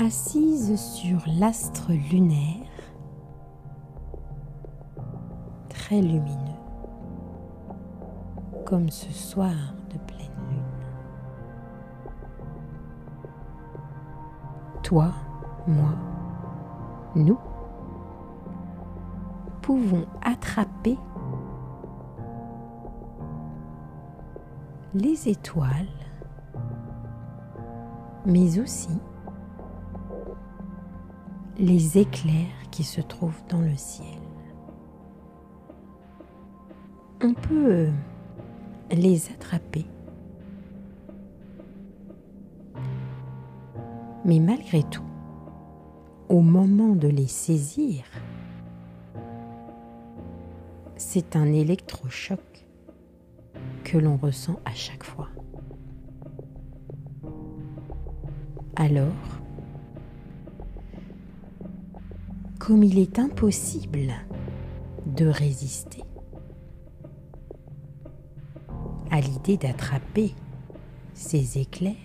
assise sur l'astre lunaire, très lumineux, comme ce soir de pleine lune. Toi, moi, nous pouvons attraper les étoiles, mais aussi les éclairs qui se trouvent dans le ciel. On peut les attraper, mais malgré tout, au moment de les saisir, c'est un électrochoc que l'on ressent à chaque fois. Alors, comme il est impossible de résister à l'idée d'attraper ces éclairs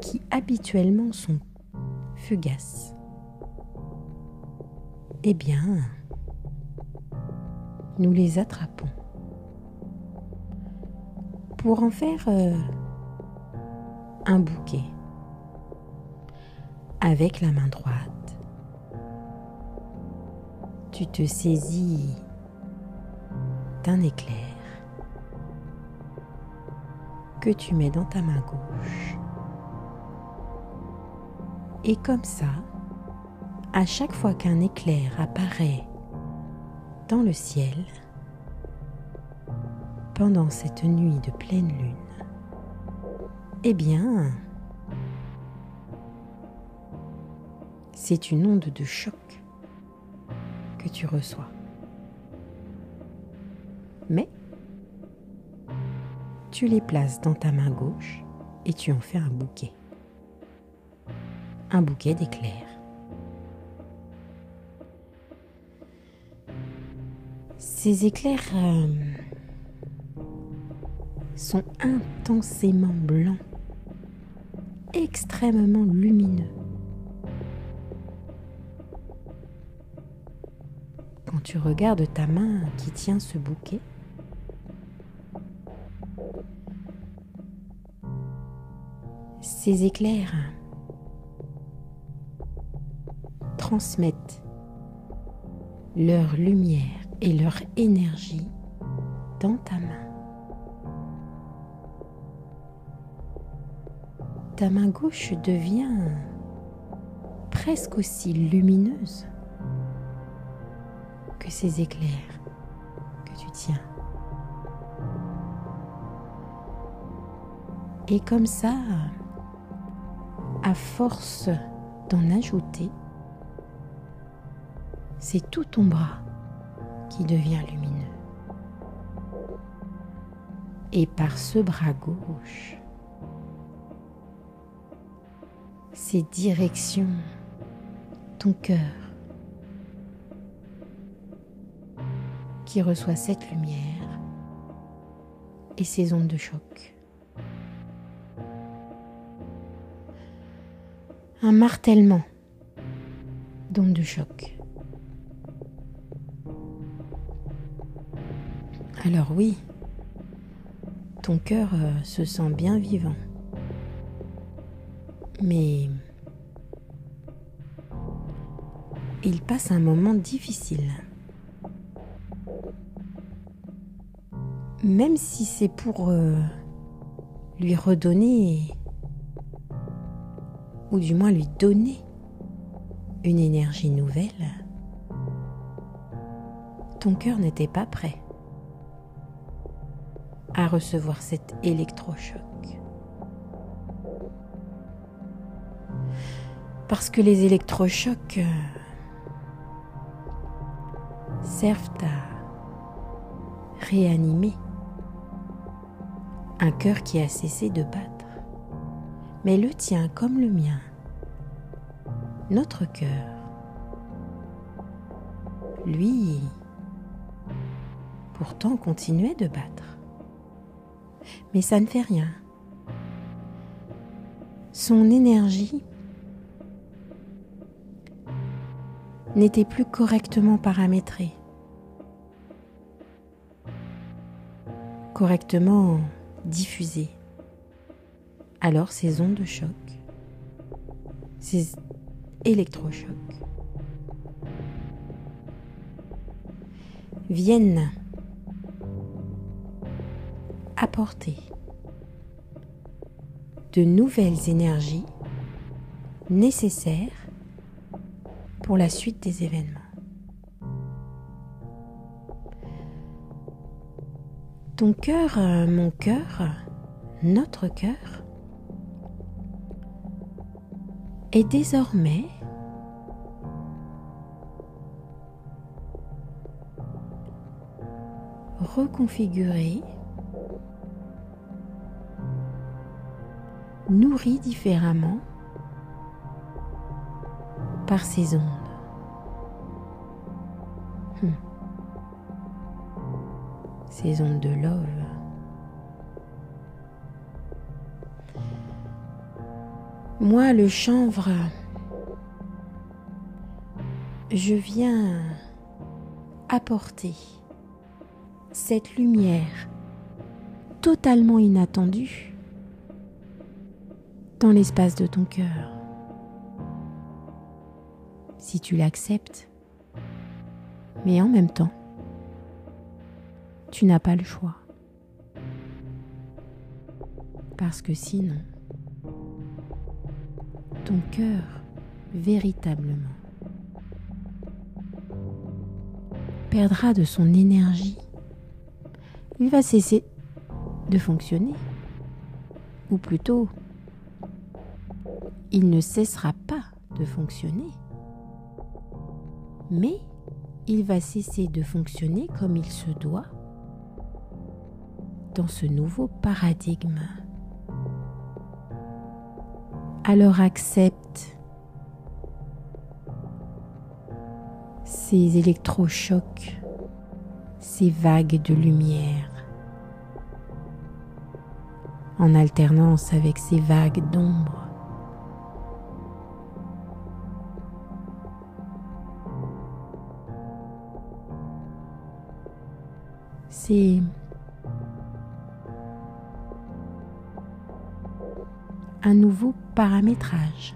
qui habituellement sont fugaces, eh bien, nous les attrapons pour en faire euh, un bouquet avec la main droite. Tu te saisis d'un éclair que tu mets dans ta main gauche. Et comme ça, à chaque fois qu'un éclair apparaît dans le ciel, pendant cette nuit de pleine lune, eh bien, c'est une onde de choc tu reçois. Mais tu les places dans ta main gauche et tu en fais un bouquet. Un bouquet d'éclairs. Ces éclairs euh, sont intensément blancs, extrêmement lumineux. Tu regardes ta main qui tient ce bouquet, ces éclairs transmettent leur lumière et leur énergie dans ta main. ta main gauche devient presque aussi lumineuse ces éclairs que tu tiens. Et comme ça, à force d'en ajouter, c'est tout ton bras qui devient lumineux. Et par ce bras gauche, ces directions, ton cœur qui reçoit cette lumière et ces ondes de choc. Un martèlement d'ondes de choc. Alors oui, ton cœur euh, se sent bien vivant. Mais il passe un moment difficile. Même si c'est pour euh, lui redonner, ou du moins lui donner une énergie nouvelle, ton cœur n'était pas prêt à recevoir cet électrochoc. Parce que les électrochocs euh, servent à réanimer un cœur qui a cessé de battre. Mais le tien comme le mien, notre cœur, lui, pourtant continuait de battre. Mais ça ne fait rien. Son énergie n'était plus correctement paramétré, correctement diffusé. Alors ces ondes de choc, ces électrochocs viennent apporter de nouvelles énergies nécessaires pour la suite des événements. Ton cœur, euh, mon cœur, notre cœur est désormais reconfiguré, nourri différemment par ces ondes. De love. Moi, le chanvre, je viens apporter cette lumière totalement inattendue dans l'espace de ton cœur si tu l'acceptes. Mais en même temps, tu n'as pas le choix. Parce que sinon, ton cœur, véritablement, perdra de son énergie. Il va cesser de fonctionner. Ou plutôt, il ne cessera pas de fonctionner mais il va cesser de fonctionner comme il se doit dans ce nouveau paradigme. Alors accepte ces électrochocs, ces vagues de lumière, en alternance avec ces vagues d'ombre. c'est un nouveau paramétrage,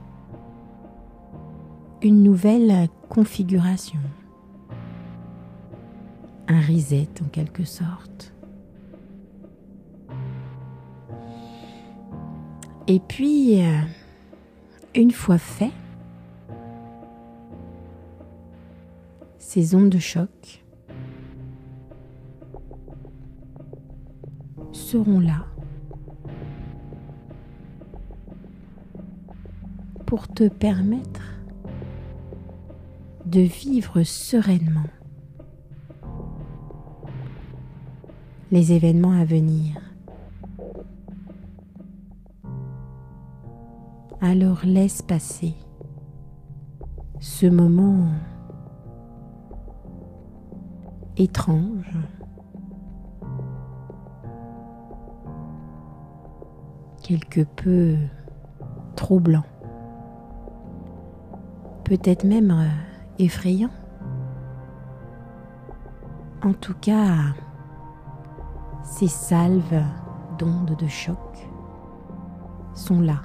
une nouvelle configuration, un reset en quelque sorte. Et puis, euh, une fois fait, ces ondes de choc seront là pour te permettre de vivre sereinement les événements à venir. Alors laisse passer ce moment étrange quelque peu troublant, peut-être même euh, effrayant. En tout cas, ces salves d'ondes de choc sont là,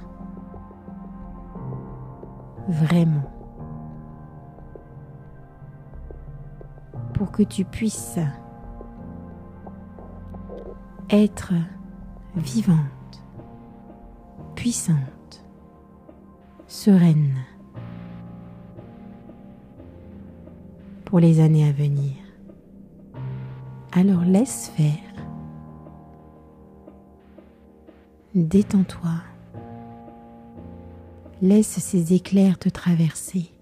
vraiment, pour que tu puisses être vivant puissante, sereine pour les années à venir. Alors laisse faire. Détends-toi. Laisse ces éclairs te traverser.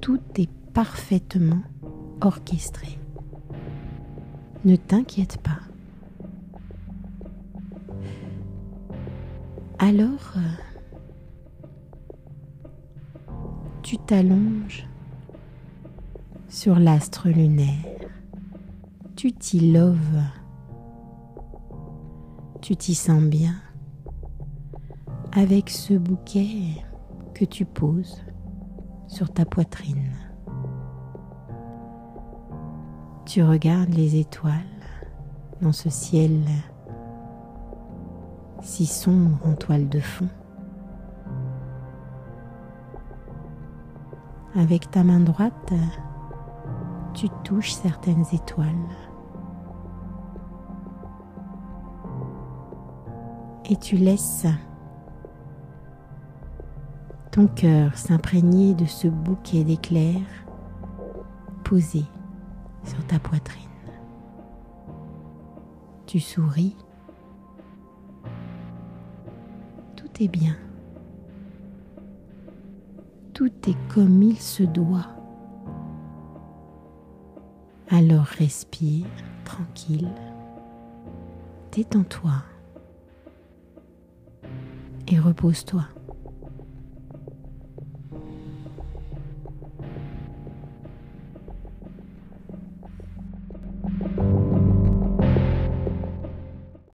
Tout est parfaitement orchestré. Ne t'inquiète pas. Alors, euh, tu t'allonges sur l'astre lunaire. Tu t'y loves. Tu t'y sens bien avec ce bouquet que tu poses sur ta poitrine. Tu regardes les étoiles dans ce ciel si sombre en toile de fond. Avec ta main droite, tu touches certaines étoiles. Et tu laisses ton cœur s'imprégner de ce bouquet d'éclairs posé sur ta poitrine. Tu souris. Tout est bien. Tout est comme il se doit. Alors respire tranquille. Détends-toi et repose-toi.